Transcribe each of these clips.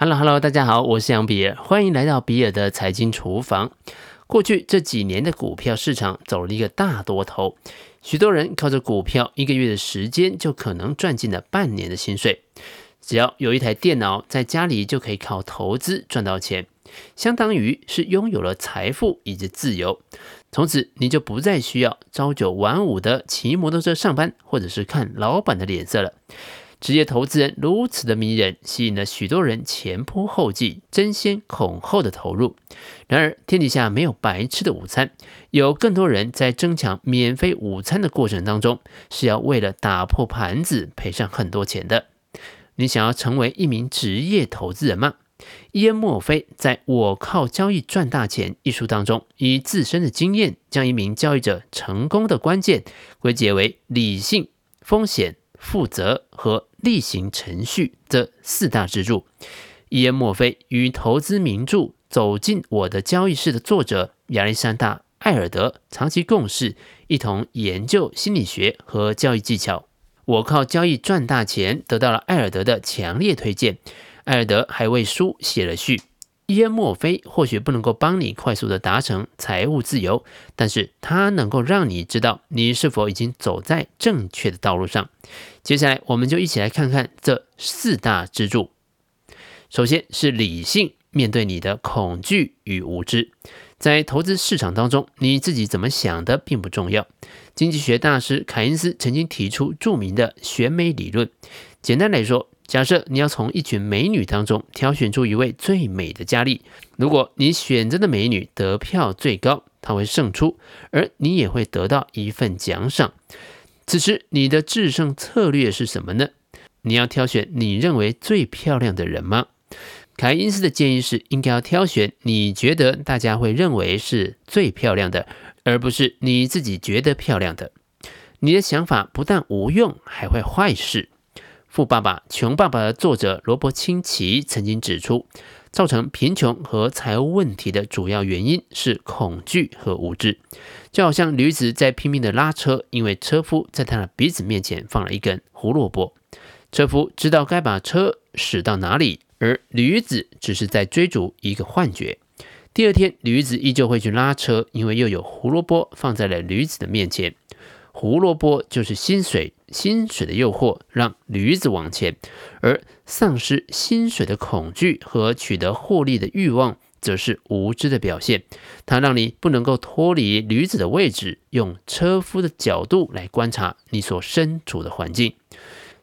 Hello Hello，大家好，我是杨比尔，欢迎来到比尔的财经厨房。过去这几年的股票市场走了一个大多头，许多人靠着股票一个月的时间就可能赚进了半年的薪水。只要有一台电脑，在家里就可以靠投资赚到钱，相当于是拥有了财富以及自由。从此你就不再需要朝九晚五的骑摩托车上班，或者是看老板的脸色了。职业投资人如此的迷人，吸引了许多人前仆后继、争先恐后的投入。然而，天底下没有白吃的午餐，有更多人在争抢免费午餐的过程当中，是要为了打破盘子赔上很多钱的。你想要成为一名职业投资人吗？伊恩·墨菲在《我靠交易赚大钱》一书当中，以自身的经验，将一名交易者成功的关键归结为理性、风险。负责和例行程序这四大支柱。伊恩·墨菲与投资名著《走进我的交易室》的作者亚历山大·艾尔德长期共事，一同研究心理学和交易技巧。我靠交易赚大钱，得到了艾尔德的强烈推荐。艾尔德还为书写了序。伊恩·墨菲或许不能够帮你快速的达成财务自由，但是他能够让你知道你是否已经走在正确的道路上。接下来，我们就一起来看看这四大支柱。首先是理性，面对你的恐惧与无知。在投资市场当中，你自己怎么想的并不重要。经济学大师凯恩斯曾经提出著名的选美理论，简单来说。假设你要从一群美女当中挑选出一位最美的佳丽，如果你选择的美女得票最高，她会胜出，而你也会得到一份奖赏。此时你的制胜策略是什么呢？你要挑选你认为最漂亮的人吗？凯恩斯的建议是，应该要挑选你觉得大家会认为是最漂亮的，而不是你自己觉得漂亮的。你的想法不但无用，还会坏事。《富爸爸穷爸爸》的作者罗伯·清崎曾经指出，造成贫穷和财务问题的主要原因是恐惧和无知。就好像驴子在拼命的拉车，因为车夫在他的鼻子面前放了一根胡萝卜。车夫知道该把车驶到哪里，而驴子只是在追逐一个幻觉。第二天，驴子依旧会去拉车，因为又有胡萝卜放在了驴子的面前。胡萝卜就是薪水，薪水的诱惑让驴子往前，而丧失薪水的恐惧和取得获利的欲望，则是无知的表现。它让你不能够脱离驴子的位置，用车夫的角度来观察你所身处的环境。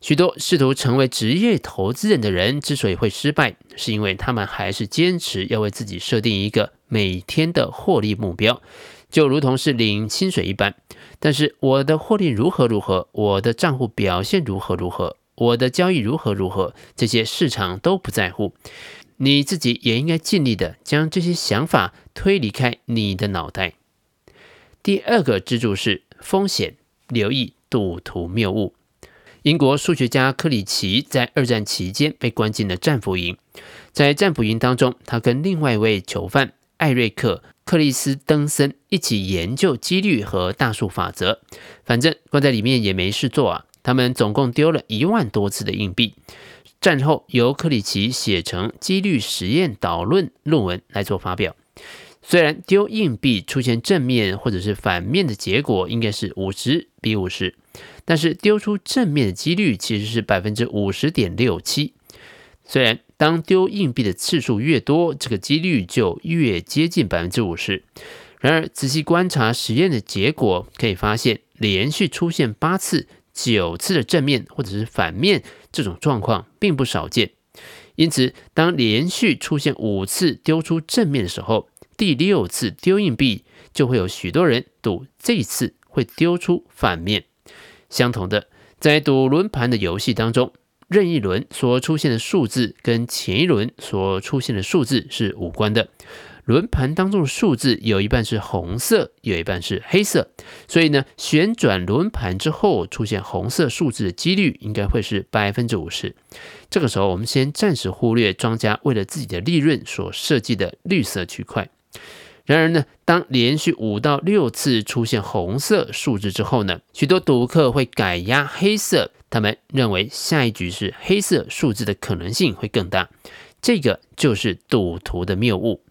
许多试图成为职业投资人的人之所以会失败，是因为他们还是坚持要为自己设定一个每天的获利目标。就如同是领薪水一般，但是我的获利如何如何，我的账户表现如何如何，我的交易如何如何，这些市场都不在乎。你自己也应该尽力的将这些想法推离开你的脑袋。第二个支柱是风险，留意赌徒谬误。英国数学家克里奇在二战期间被关进了战俘营，在战俘营当中，他跟另外一位囚犯艾瑞克。克里斯登森一起研究几率和大数法则，反正关在里面也没事做啊。他们总共丢了一万多次的硬币。战后由克里奇写成几率实验导论论文来做发表。虽然丢硬币出现正面或者是反面的结果应该是五十比五十，但是丢出正面的几率其实是百分之五十点六七。虽然当丢硬币的次数越多，这个几率就越接近百分之五十。然而，仔细观察实验的结果，可以发现，连续出现八次、九次的正面或者是反面这种状况并不少见。因此，当连续出现五次丢出正面的时候，第六次丢硬币就会有许多人赌这一次会丢出反面。相同的，在赌轮盘的游戏当中。任意轮所出现的数字跟前一轮所出现的数字是无关的。轮盘当中的数字有一半是红色，有一半是黑色，所以呢，旋转轮盘之后出现红色数字的几率应该会是百分之五十。这个时候，我们先暂时忽略庄家为了自己的利润所设计的绿色区块。然而呢，当连续五到六次出现红色数字之后呢，许多赌客会改押黑色。他们认为下一局是黑色数字的可能性会更大。这个就是赌徒的谬误。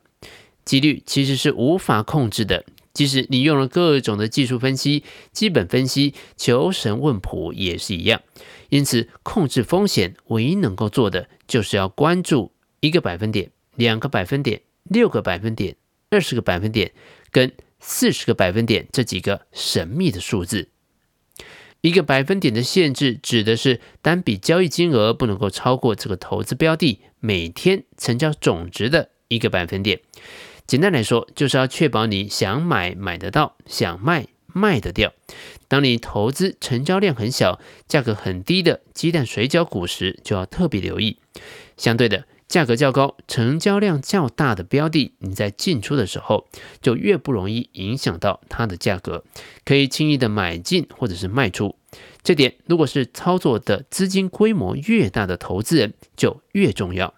几率其实是无法控制的，即使你用了各种的技术分析、基本分析、求神问卜也是一样。因此，控制风险唯一能够做的，就是要关注一个百分点、两个百分点、六个百分点、二十个百分点跟四十个百分点这几个神秘的数字。一个百分点的限制，指的是单笔交易金额不能够超过这个投资标的每天成交总值的一个百分点。简单来说，就是要确保你想买买得到，想卖卖得掉。当你投资成交量很小、价格很低的鸡蛋水饺股时，就要特别留意。相对的，价格较高、成交量较大的标的，你在进出的时候就越不容易影响到它的价格，可以轻易的买进或者是卖出。这点如果是操作的资金规模越大的投资人，就越重要。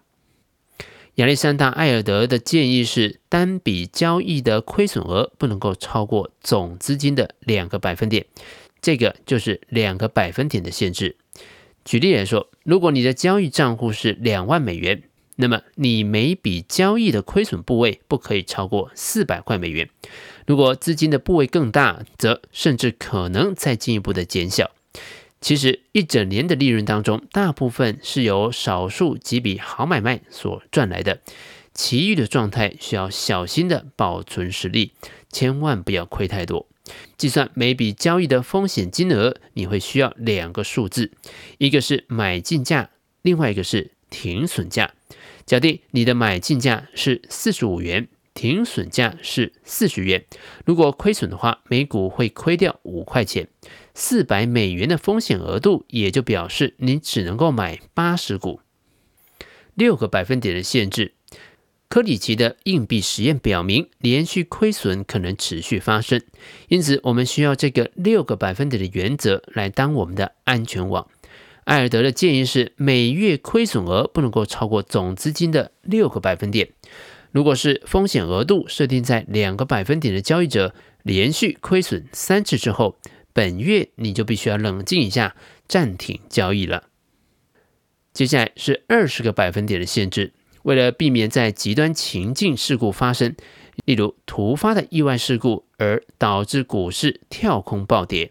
亚历山大·艾尔德的建议是，单笔交易的亏损额不能够超过总资金的两个百分点，这个就是两个百分点的限制。举例来说，如果你的交易账户是两万美元，那么你每笔交易的亏损部位不可以超过四百块美元。如果资金的部位更大，则甚至可能再进一步的减小。其实一整年的利润当中，大部分是由少数几笔好买卖所赚来的，其余的状态需要小心的保存实力，千万不要亏太多。计算每笔交易的风险金额，你会需要两个数字，一个是买进价，另外一个是停损价。假定你的买进价是四十五元。停损价是四十元，如果亏损的话，每股会亏掉五块钱。四百美元的风险额度，也就表示你只能够买八十股。六个百分点的限制，科里奇的硬币实验表明，连续亏损可能持续发生，因此我们需要这个六个百分点的原则来当我们的安全网。艾尔德的建议是，每月亏损额不能够超过总资金的六个百分点。如果是风险额度设定在两个百分点的交易者，连续亏损三次之后，本月你就必须要冷静一下，暂停交易了。接下来是二十个百分点的限制，为了避免在极端情境事故发生，例如突发的意外事故而导致股市跳空暴跌，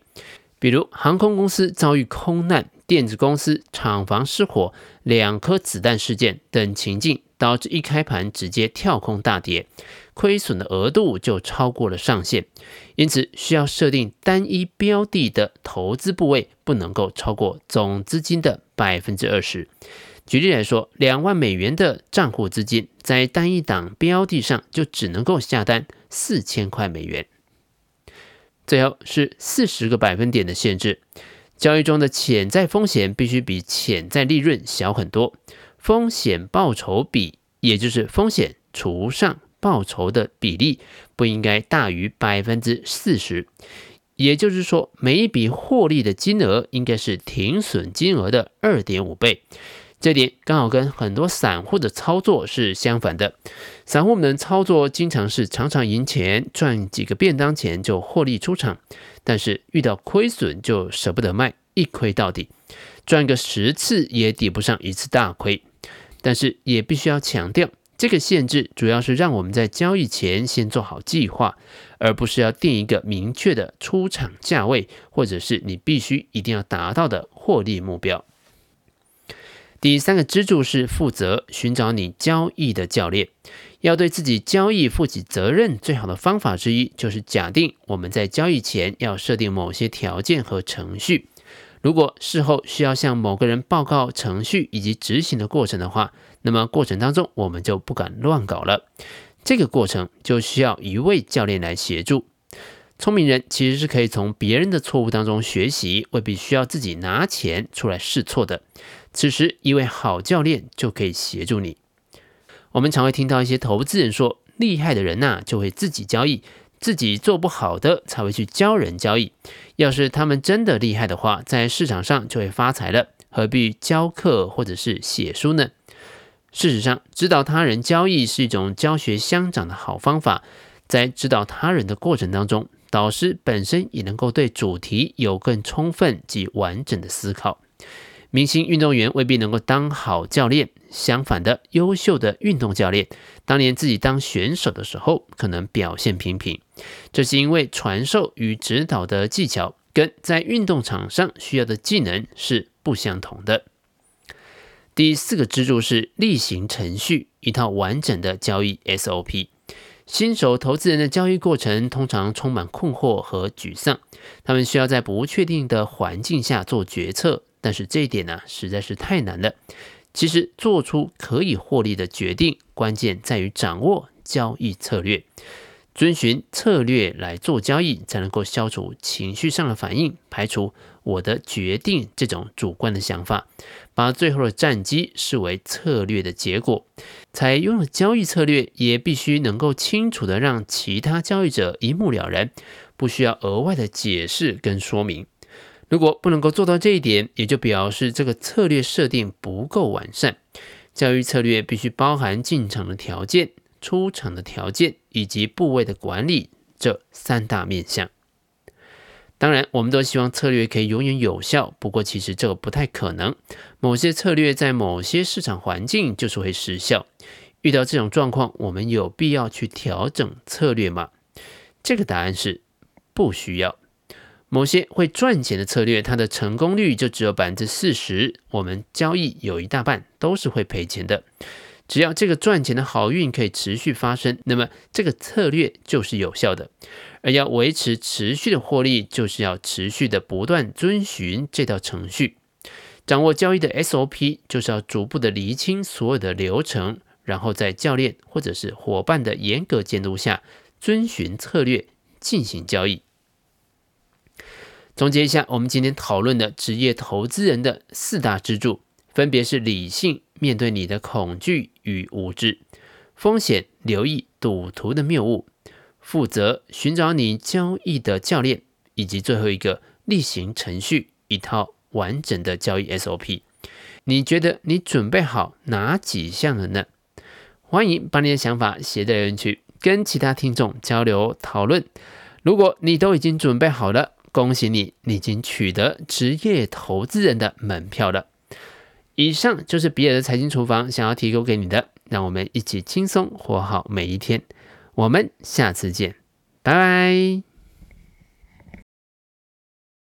比如航空公司遭遇空难、电子公司厂房失火、两颗子弹事件等情境。导致一开盘直接跳空大跌，亏损的额度就超过了上限，因此需要设定单一标的的投资部位不能够超过总资金的百分之二十。举例来说，两万美元的账户资金在单一档标的上就只能够下单四千块美元。最后是四十个百分点的限制，交易中的潜在风险必须比潜在利润小很多。风险报酬比，也就是风险除上报酬的比例，不应该大于百分之四十。也就是说，每一笔获利的金额应该是停损金额的二点五倍。这点刚好跟很多散户的操作是相反的。散户们操作经常是常常赢钱，赚几个便当钱就获利出场，但是遇到亏损就舍不得卖，一亏到底，赚个十次也抵不上一次大亏。但是也必须要强调，这个限制主要是让我们在交易前先做好计划，而不是要定一个明确的出场价位，或者是你必须一定要达到的获利目标。第三个支柱是负责，寻找你交易的教练，要对自己交易负起责任。最好的方法之一就是假定我们在交易前要设定某些条件和程序。如果事后需要向某个人报告程序以及执行的过程的话，那么过程当中我们就不敢乱搞了。这个过程就需要一位教练来协助。聪明人其实是可以从别人的错误当中学习，未必需要自己拿钱出来试错的。此时，一位好教练就可以协助你。我们常会听到一些投资人说，厉害的人呐，就会自己交易。自己做不好的才会去教人交易。要是他们真的厉害的话，在市场上就会发财了，何必教课或者是写书呢？事实上，指导他人交易是一种教学相长的好方法。在指导他人的过程当中，导师本身也能够对主题有更充分及完整的思考。明星运动员未必能够当好教练，相反的，优秀的运动教练当年自己当选手的时候，可能表现平平。这是因为传授与指导的技巧跟在运动场上需要的技能是不相同的。第四个支柱是例行程序，一套完整的交易 SOP。新手投资人的交易过程通常充满困惑和沮丧，他们需要在不确定的环境下做决策。但是这一点呢、实在是太难了。其实做出可以获利的决定，关键在于掌握交易策略，遵循策略来做交易，才能够消除情绪上的反应，排除我的决定这种主观的想法，把最后的战绩视为策略的结果。采用了交易策略，也必须能够清楚地让其他交易者一目了然，不需要额外的解释跟说明。如果不能够做到这一点，也就表示这个策略设定不够完善。交易策略必须包含进场的条件、出场的条件以及部位的管理这三大面向。当然，我们都希望策略可以永远有效，不过其实这个不太可能。某些策略在某些市场环境就是会失效。遇到这种状况，我们有必要去调整策略吗？这个答案是不需要。某些会赚钱的策略，它的成功率就只有百分之四十。我们交易有一大半都是会赔钱的。只要这个赚钱的好运可以持续发生，那么这个策略就是有效的。而要维持持续的获利，就是要持续的不断遵循这套程序，掌握交易的 SOP，就是要逐步的厘清所有的流程，然后在教练或者是伙伴的严格监督下，遵循策略进行交易。总结一下，我们今天讨论的职业投资人的四大支柱，分别是理性面对你的恐惧与无知，风险留意赌徒的谬误，负责寻找你交易的教练，以及最后一个例行程序，一套完整的交易 SOP。你觉得你准备好哪几项了呢？欢迎把你的想法写在留言区，跟其他听众交流讨论。如果你都已经准备好了，恭喜你，你已经取得职业投资人的门票了。以上就是比尔的财经厨房想要提供给你的，让我们一起轻松活好每一天。我们下次见，拜拜。